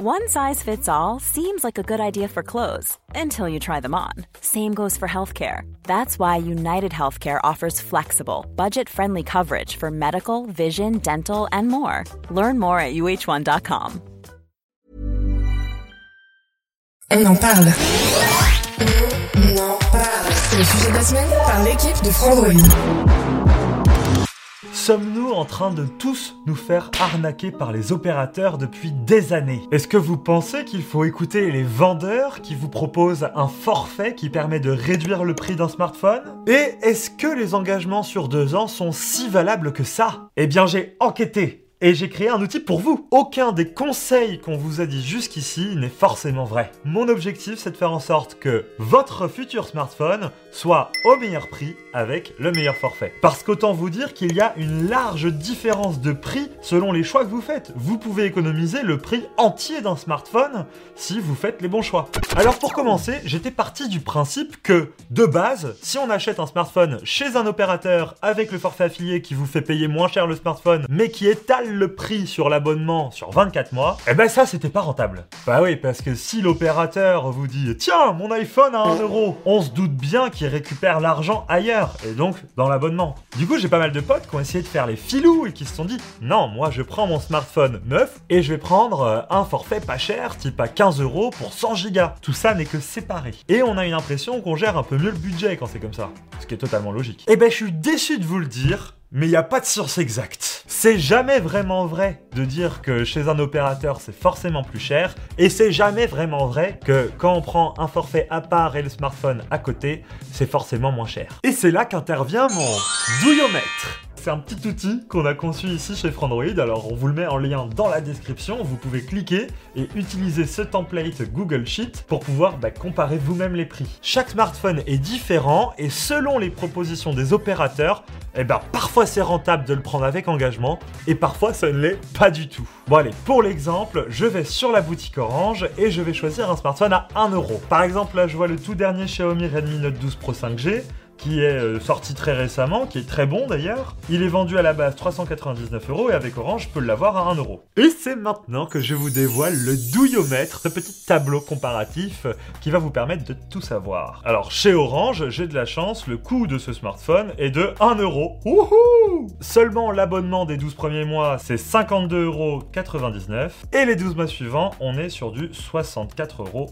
One size fits all seems like a good idea for clothes until you try them on. Same goes for healthcare. That's why United Healthcare offers flexible, budget friendly coverage for medical, vision, dental, and more. Learn more at uh1.com. On en parle. On en parle. C'est le sujet de la semaine par l'équipe de Frandroid. Sommes-nous en train de tous nous faire arnaquer par les opérateurs depuis des années? Est-ce que vous pensez qu'il faut écouter les vendeurs qui vous proposent un forfait qui permet de réduire le prix d'un smartphone? Et est-ce que les engagements sur deux ans sont si valables que ça? Eh bien j'ai enquêté et j'ai créé un outil pour vous. Aucun des conseils qu'on vous a dit jusqu'ici n'est forcément vrai. Mon objectif, c'est de faire en sorte que votre futur smartphone soit au meilleur prix avec le meilleur forfait. Parce qu'autant vous dire qu'il y a une large différence de prix selon les choix que vous faites. Vous pouvez économiser le prix entier d'un smartphone si vous faites les bons choix. Alors pour commencer, j'étais parti du principe que, de base, si on achète un smartphone chez un opérateur avec le forfait affilié qui vous fait payer moins cher le smartphone, mais qui étale le prix sur l'abonnement sur 24 mois, eh ben ça c'était pas rentable. Bah oui, parce que si l'opérateur vous dit tiens mon iPhone à 1 euro, on se doute bien qu'il récupère l'argent ailleurs, et donc dans l'abonnement. Du coup j'ai pas mal de potes qui ont essayé de faire les filous et qui se sont dit non moi je prends mon smartphone neuf et je vais prendre euh, un forfait pas cher type à 15 euros pour 100 gigas. Tout ça n'est que séparé. Et on a une impression qu'on gère un peu mieux le budget quand c'est comme ça. Ce qui est totalement logique. Et ben je suis déçu de vous le dire, mais il n'y a pas de source exacte. C'est jamais vraiment vrai de dire que chez un opérateur c'est forcément plus cher, et c'est jamais vraiment vrai que quand on prend un forfait à part et le smartphone à côté, c'est forcément moins cher. Et c'est là qu'intervient mon douillomètre. Un petit outil qu'on a conçu ici chez Frandroid, alors on vous le met en lien dans la description, vous pouvez cliquer et utiliser ce template Google Sheet pour pouvoir bah, comparer vous-même les prix. Chaque smartphone est différent et selon les propositions des opérateurs, eh ben, parfois c'est rentable de le prendre avec engagement et parfois ça ne l'est pas du tout. Bon allez, pour l'exemple, je vais sur la boutique Orange et je vais choisir un smartphone à 1 euro. Par exemple là je vois le tout dernier Xiaomi Redmi Note 12 Pro 5G qui est euh, sorti très récemment, qui est très bon d'ailleurs. Il est vendu à la base 399 euros et avec Orange, je peux l'avoir à 1 euro. Et c'est maintenant que je vous dévoile le douillomètre, ce petit tableau comparatif qui va vous permettre de tout savoir. Alors chez Orange, j'ai de la chance, le coût de ce smartphone est de 1 euro. Wouhou Seulement l'abonnement des 12 premiers mois, c'est 52,99 euros. Et les 12 mois suivants, on est sur du 64,99 euros.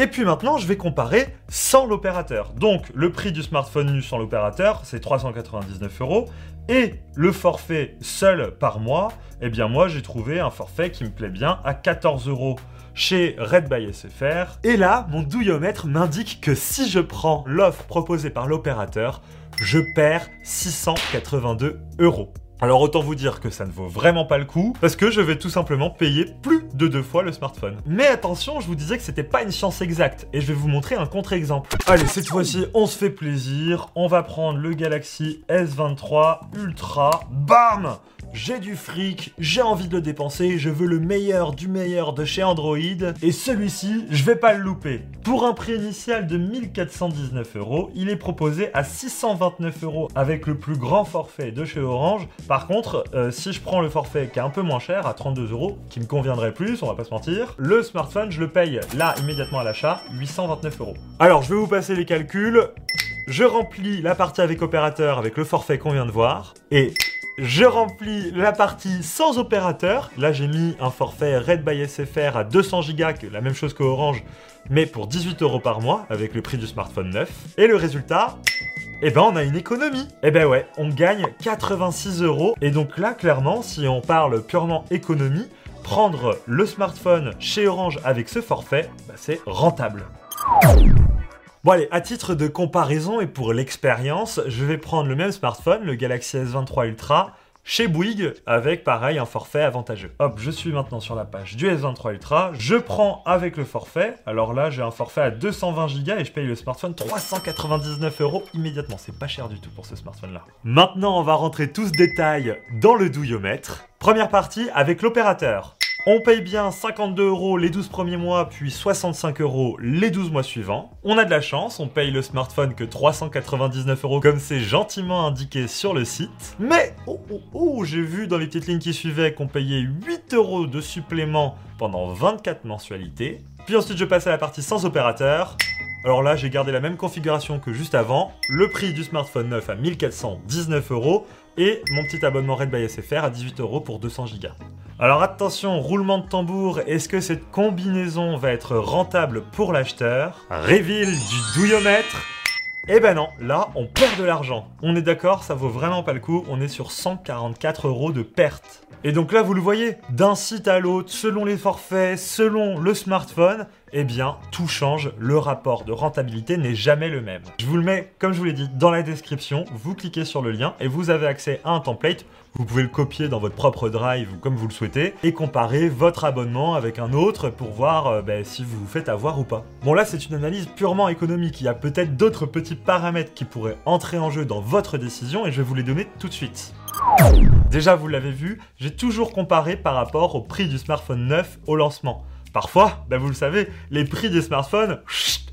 Et puis maintenant, je vais comparer sans l'opérateur. Donc, le prix du smartphone nu sans l'opérateur, c'est 399 euros. Et le forfait seul par mois, eh bien moi, j'ai trouvé un forfait qui me plaît bien à 14 euros chez Red by SFR. Et là, mon douillomètre m'indique que si je prends l'offre proposée par l'opérateur, je perds 682 euros. Alors autant vous dire que ça ne vaut vraiment pas le coup, parce que je vais tout simplement payer plus de deux fois le smartphone. Mais attention, je vous disais que c'était pas une science exacte, et je vais vous montrer un contre-exemple. Allez, cette fois-ci, on se fait plaisir, on va prendre le Galaxy S23 Ultra, bam j'ai du fric, j'ai envie de le dépenser, je veux le meilleur du meilleur de chez Android, et celui-ci, je vais pas le louper. Pour un prix initial de 1419 euros, il est proposé à 629 euros avec le plus grand forfait de chez Orange. Par contre, euh, si je prends le forfait qui est un peu moins cher, à 32 euros, qui me conviendrait plus, on va pas se mentir, le smartphone, je le paye là immédiatement à l'achat, 829 euros. Alors, je vais vous passer les calculs. Je remplis la partie avec opérateur avec le forfait qu'on vient de voir, et je remplis la partie sans opérateur. Là, j'ai mis un forfait Red by SFR à 200 Go, la même chose que Orange, mais pour 18 euros par mois, avec le prix du smartphone neuf. Et le résultat, eh ben on a une économie. Eh ben ouais, on gagne 86 euros. Et donc là, clairement, si on parle purement économie, prendre le smartphone chez Orange avec ce forfait, bah, c'est rentable. Bon allez, à titre de comparaison et pour l'expérience, je vais prendre le même smartphone, le Galaxy S23 Ultra, chez Bouygues avec pareil un forfait avantageux. Hop, je suis maintenant sur la page du S23 Ultra, je prends avec le forfait, alors là j'ai un forfait à 220 Go et je paye le smartphone 399 euros immédiatement, c'est pas cher du tout pour ce smartphone là. Maintenant on va rentrer tout ce détail dans le douillomètre. Première partie avec l'opérateur. On paye bien 52 euros les 12 premiers mois, puis 65 euros les 12 mois suivants. On a de la chance, on paye le smartphone que 399 euros comme c'est gentiment indiqué sur le site. Mais, oh oh oh, j'ai vu dans les petites lignes qui suivaient qu'on payait 8 euros de supplément pendant 24 mensualités. Puis ensuite je passe à la partie sans opérateur. Alors là, j'ai gardé la même configuration que juste avant. Le prix du smartphone neuf à 1419 euros et mon petit abonnement Red by SFR à 18 euros pour 200 Go. Alors attention, roulement de tambour, est-ce que cette combinaison va être rentable pour l'acheteur? Reveal du douillomètre eh ben non, là on perd de l'argent. On est d'accord, ça vaut vraiment pas le coup, on est sur 144 euros de perte. Et donc là vous le voyez, d'un site à l'autre, selon les forfaits, selon le smartphone, eh bien, tout change, le rapport de rentabilité n'est jamais le même. Je vous le mets, comme je vous l'ai dit, dans la description, vous cliquez sur le lien et vous avez accès à un template. Vous pouvez le copier dans votre propre drive ou comme vous le souhaitez et comparer votre abonnement avec un autre pour voir euh, ben, si vous vous faites avoir ou pas. Bon là c'est une analyse purement économique, il y a peut-être d'autres petits paramètres qui pourraient entrer en jeu dans votre décision et je vais vous les donner tout de suite. Déjà vous l'avez vu, j'ai toujours comparé par rapport au prix du smartphone neuf au lancement. Parfois, ben vous le savez, les prix des smartphones,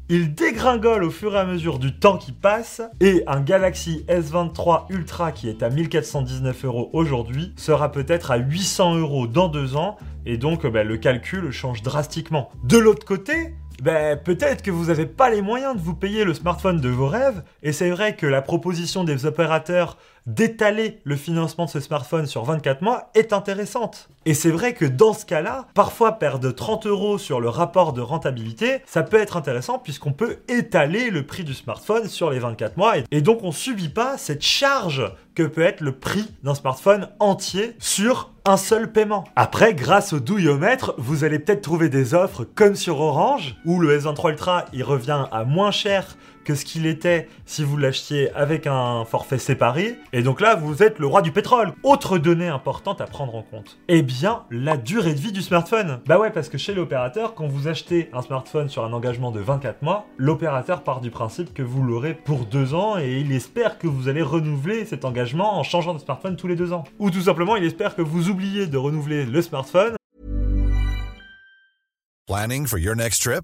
ils dégringolent au fur et à mesure du temps qui passe, et un Galaxy S23 Ultra qui est à 1419 euros aujourd'hui sera peut-être à 800 euros dans deux ans, et donc ben, le calcul change drastiquement. De l'autre côté, ben, peut-être que vous n'avez pas les moyens de vous payer le smartphone de vos rêves, et c'est vrai que la proposition des opérateurs d'étaler le financement de ce smartphone sur 24 mois est intéressante. Et c'est vrai que dans ce cas-là, parfois perdre 30 euros sur le rapport de rentabilité, ça peut être intéressant puisqu'on peut étaler le prix du smartphone sur les 24 mois et donc on subit pas cette charge que peut être le prix d'un smartphone entier sur un seul paiement. Après, grâce au douillomètre, vous allez peut-être trouver des offres comme sur Orange, où le S23 Ultra il revient à moins cher que ce qu'il était si vous l'achetiez avec un forfait séparé. Et donc là, vous êtes le roi du pétrole. Autre donnée importante à prendre en compte. Eh bien, la durée de vie du smartphone. Bah ouais, parce que chez l'opérateur, quand vous achetez un smartphone sur un engagement de 24 mois, l'opérateur part du principe que vous l'aurez pour deux ans et il espère que vous allez renouveler cet engagement en changeant de smartphone tous les deux ans. Ou tout simplement, il espère que vous oubliez de renouveler le smartphone. Planning for your next trip?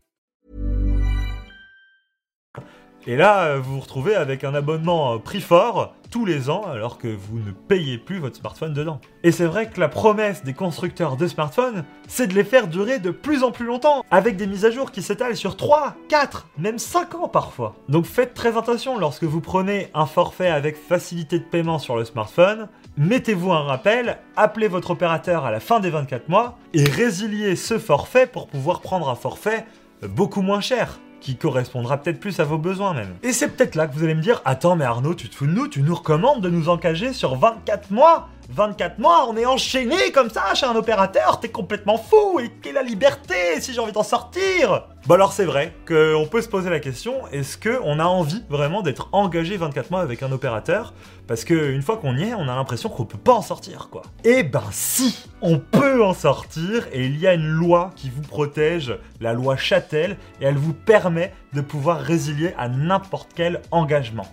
Et là, euh, vous vous retrouvez avec un abonnement euh, prix fort tous les ans alors que vous ne payez plus votre smartphone dedans. Et c'est vrai que la promesse des constructeurs de smartphones, c'est de les faire durer de plus en plus longtemps, avec des mises à jour qui s'étalent sur 3, 4, même 5 ans parfois. Donc faites très attention lorsque vous prenez un forfait avec facilité de paiement sur le smartphone, mettez-vous un rappel, appelez votre opérateur à la fin des 24 mois et résiliez ce forfait pour pouvoir prendre un forfait beaucoup moins cher qui correspondra peut-être plus à vos besoins même. Et c'est peut-être là que vous allez me dire Attends, mais Arnaud, tu te fous de nous Tu nous recommandes de nous engager sur 24 mois 24 mois, on est enchaîné comme ça chez un opérateur, t'es complètement fou Et quelle la liberté si j'ai envie d'en sortir Bon alors c'est vrai qu'on peut se poser la question, est-ce qu'on a envie vraiment d'être engagé 24 mois avec un opérateur? Parce qu'une fois qu'on y est, on a l'impression qu'on peut pas en sortir quoi. Eh ben si On peut en sortir et il y a une loi qui vous protège, la loi Châtel, et elle vous permet de pouvoir résilier à n'importe quel engagement.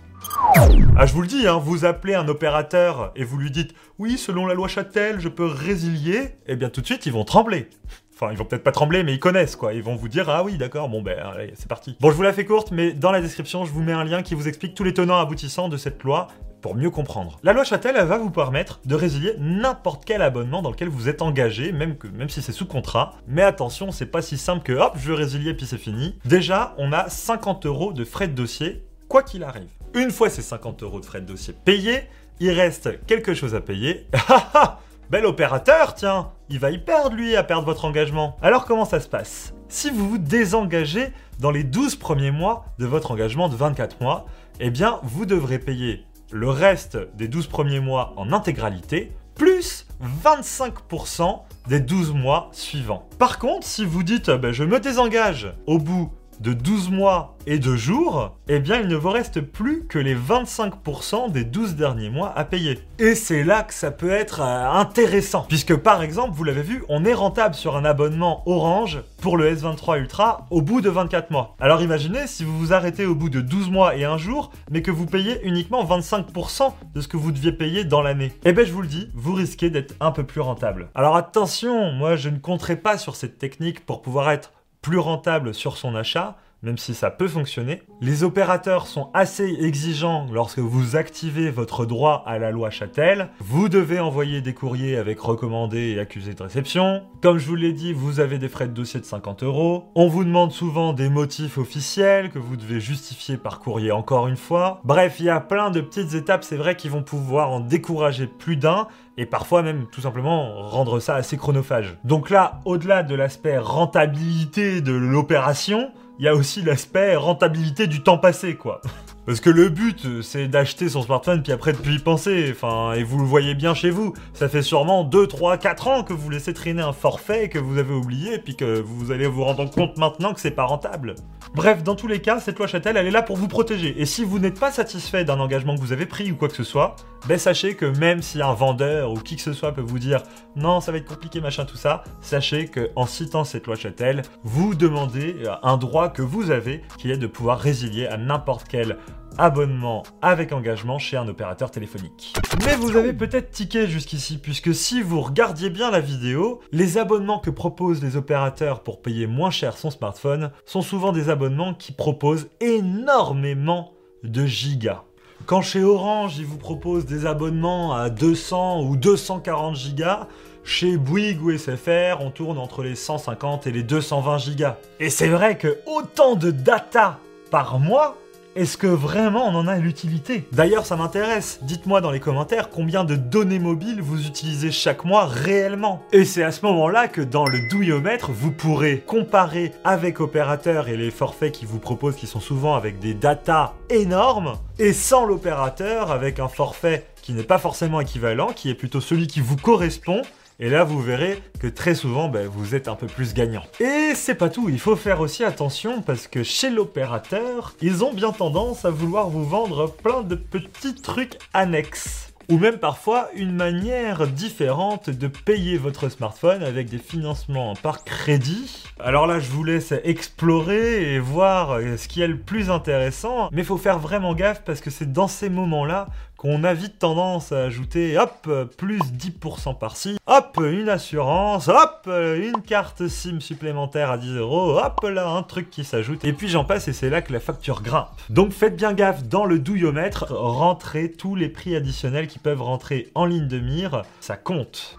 Ah, je vous le dis, hein, vous appelez un opérateur et vous lui dites oui, selon la loi Châtel, je peux résilier, eh bien tout de suite ils vont trembler. Enfin, ils vont peut-être pas trembler, mais ils connaissent quoi. Ils vont vous dire ah oui, d'accord, bon ben c'est parti. Bon, je vous la fais courte, mais dans la description, je vous mets un lien qui vous explique tous les tenants aboutissants de cette loi pour mieux comprendre. La loi Châtel, elle va vous permettre de résilier n'importe quel abonnement dans lequel vous êtes engagé, même, même si c'est sous contrat. Mais attention, c'est pas si simple que hop, je veux résilier puis c'est fini. Déjà, on a 50 euros de frais de dossier, quoi qu'il arrive. Une fois ces 50 euros de frais de dossier payés, il reste quelque chose à payer. Bel opérateur, tiens Il va y perdre, lui, à perdre votre engagement. Alors comment ça se passe? Si vous vous désengagez dans les 12 premiers mois de votre engagement de 24 mois, eh bien, vous devrez payer le reste des 12 premiers mois en intégralité, plus 25% des 12 mois suivants. Par contre, si vous dites ben, je me désengage au bout de 12 mois et 2 jours, eh bien il ne vous reste plus que les 25% des 12 derniers mois à payer. Et c'est là que ça peut être euh, intéressant, puisque par exemple, vous l'avez vu, on est rentable sur un abonnement Orange pour le S23 Ultra au bout de 24 mois. Alors imaginez si vous vous arrêtez au bout de 12 mois et un jour, mais que vous payez uniquement 25% de ce que vous deviez payer dans l'année. Eh bien je vous le dis, vous risquez d'être un peu plus rentable. Alors attention, moi je ne compterai pas sur cette technique pour pouvoir être plus rentable sur son achat, même si ça peut fonctionner. Les opérateurs sont assez exigeants lorsque vous activez votre droit à la loi Châtel. Vous devez envoyer des courriers avec recommandé et accusé de réception. Comme je vous l'ai dit, vous avez des frais de dossier de 50 euros. On vous demande souvent des motifs officiels que vous devez justifier par courrier encore une fois. Bref, il y a plein de petites étapes, c'est vrai, qui vont pouvoir en décourager plus d'un et parfois même tout simplement rendre ça assez chronophage. Donc là, au-delà de l'aspect rentabilité de l'opération, il y a aussi l'aspect rentabilité du temps passé, quoi. Parce que le but, c'est d'acheter son smartphone puis après de plus y penser. Enfin, et vous le voyez bien chez vous. Ça fait sûrement 2, 3, 4 ans que vous laissez traîner un forfait que vous avez oublié puis que vous allez vous rendre compte maintenant que c'est pas rentable. Bref, dans tous les cas, cette loi Châtel, elle est là pour vous protéger. Et si vous n'êtes pas satisfait d'un engagement que vous avez pris ou quoi que ce soit, ben sachez que même si un vendeur ou qui que ce soit peut vous dire non, ça va être compliqué, machin, tout ça, sachez que en citant cette loi Châtel, vous demandez un droit que vous avez, qui est de pouvoir résilier à n'importe quel abonnement avec engagement chez un opérateur téléphonique. Mais vous avez peut-être tiqué jusqu'ici, puisque si vous regardiez bien la vidéo, les abonnements que proposent les opérateurs pour payer moins cher son smartphone sont souvent des abonnements qui proposent énormément de gigas. Quand chez Orange, ils vous proposent des abonnements à 200 ou 240 gigas, chez Bouygues ou SFR, on tourne entre les 150 et les 220 gigas. Et c'est vrai que autant de data par mois, est-ce que vraiment on en a l'utilité? D'ailleurs, ça m'intéresse. Dites-moi dans les commentaires combien de données mobiles vous utilisez chaque mois réellement. Et c'est à ce moment-là que dans le douillomètre, vous pourrez comparer avec opérateur et les forfaits qui vous proposent qui sont souvent avec des datas énormes et sans l'opérateur avec un forfait qui n'est pas forcément équivalent, qui est plutôt celui qui vous correspond et là, vous verrez que très souvent, ben, vous êtes un peu plus gagnant. Et c'est pas tout, il faut faire aussi attention parce que chez l'opérateur, ils ont bien tendance à vouloir vous vendre plein de petits trucs annexes ou même parfois une manière différente de payer votre smartphone avec des financements par crédit. Alors là, je vous laisse explorer et voir ce qui est le plus intéressant, mais il faut faire vraiment gaffe parce que c'est dans ces moments-là qu'on a vite tendance à ajouter, hop, plus 10% par-ci, hop, une assurance, hop, une carte SIM supplémentaire à 10 euros, hop là, un truc qui s'ajoute, et puis j'en passe et c'est là que la facture grimpe. Donc faites bien gaffe dans le douillomètre, rentrez tous les prix additionnels qui peuvent rentrer en ligne de mire, ça compte.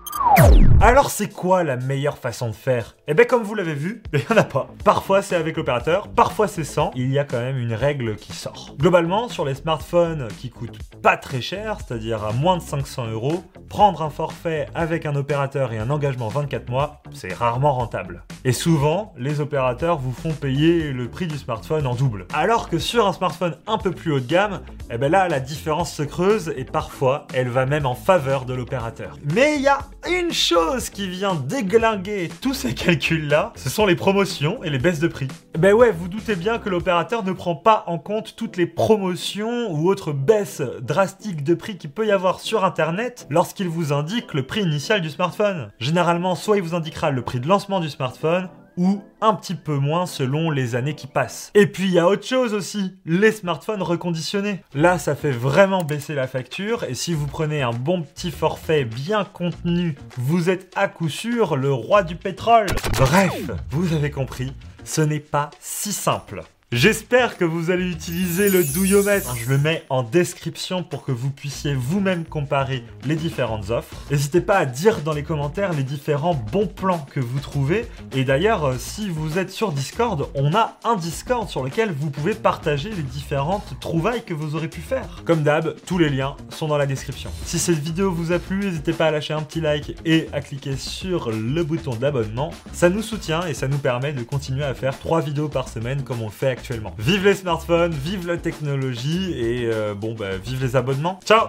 Alors c'est quoi la meilleure façon de faire? Eh bien comme vous l'avez vu, il n'y en a pas. Parfois c'est avec l'opérateur, parfois c'est sans, il y a quand même une règle qui sort. Globalement, sur les smartphones qui coûtent pas très cher, c'est-à-dire à moins de 500 euros, prendre un forfait avec un opérateur et un engagement 24 mois, c'est rarement rentable. Et souvent, les opérateurs vous font payer le prix du smartphone en double. Alors que sur un smartphone un peu plus haut de gamme, eh ben là la différence se creuse et parfois elle va même en faveur de l'opérateur. Mais il y a une chose qui vient déglinguer tous ces calculs-là, ce sont les promotions et les baisses de prix. Ben ouais, vous doutez bien que l'opérateur ne prend pas en compte toutes les promotions ou autres baisses drastiques de prix qu'il peut y avoir sur internet lorsqu'il vous indique le prix initial du smartphone. Généralement, soit il vous indiquera le prix de lancement du smartphone, ou un petit peu moins selon les années qui passent. Et puis il y a autre chose aussi, les smartphones reconditionnés. Là, ça fait vraiment baisser la facture et si vous prenez un bon petit forfait bien contenu, vous êtes à coup sûr le roi du pétrole. Bref, vous avez compris, ce n'est pas si simple. J'espère que vous allez utiliser le douillomètre. Je le mets en description pour que vous puissiez vous-même comparer les différentes offres. N'hésitez pas à dire dans les commentaires les différents bons plans que vous trouvez. Et d'ailleurs, euh, si vous êtes sur Discord, on a un Discord sur lequel vous pouvez partager les différentes trouvailles que vous aurez pu faire. Comme d'hab, tous les liens sont dans la description. Si cette vidéo vous a plu, n'hésitez pas à lâcher un petit like et à cliquer sur le bouton d'abonnement. Ça nous soutient et ça nous permet de continuer à faire 3 vidéos par semaine comme on le fait Vive les smartphones, vive la technologie et euh, bon bah vive les abonnements. Ciao